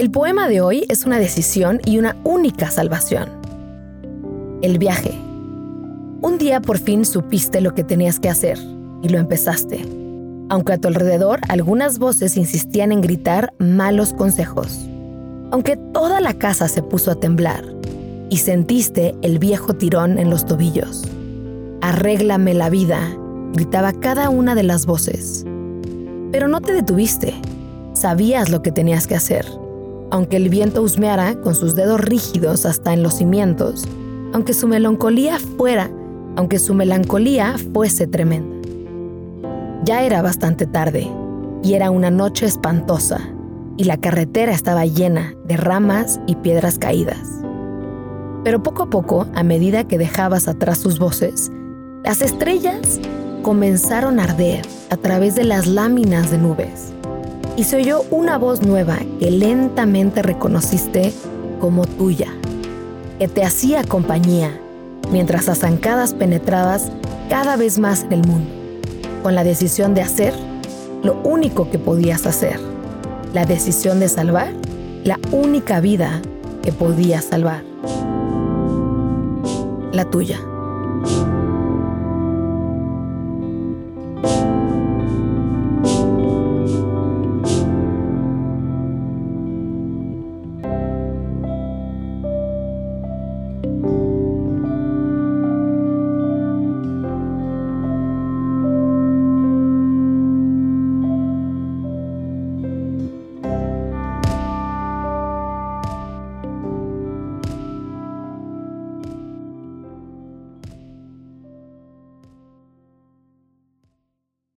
El poema de hoy es una decisión y una única salvación. El viaje. Un día por fin supiste lo que tenías que hacer y lo empezaste, aunque a tu alrededor algunas voces insistían en gritar malos consejos. Aunque toda la casa se puso a temblar y sentiste el viejo tirón en los tobillos. Arréglame la vida, gritaba cada una de las voces. Pero no te detuviste. Sabías lo que tenías que hacer. Aunque el viento husmeara con sus dedos rígidos hasta en los cimientos, aunque su melancolía fuera, aunque su melancolía fuese tremenda. Ya era bastante tarde y era una noche espantosa y la carretera estaba llena de ramas y piedras caídas. Pero poco a poco, a medida que dejabas atrás sus voces, las estrellas comenzaron a arder a través de las láminas de nubes y se oyó una voz nueva que lentamente reconociste como tuya, que te hacía compañía mientras a zancadas penetrabas cada vez más en el mundo, con la decisión de hacer lo único que podías hacer, la decisión de salvar la única vida que podías salvar, la tuya.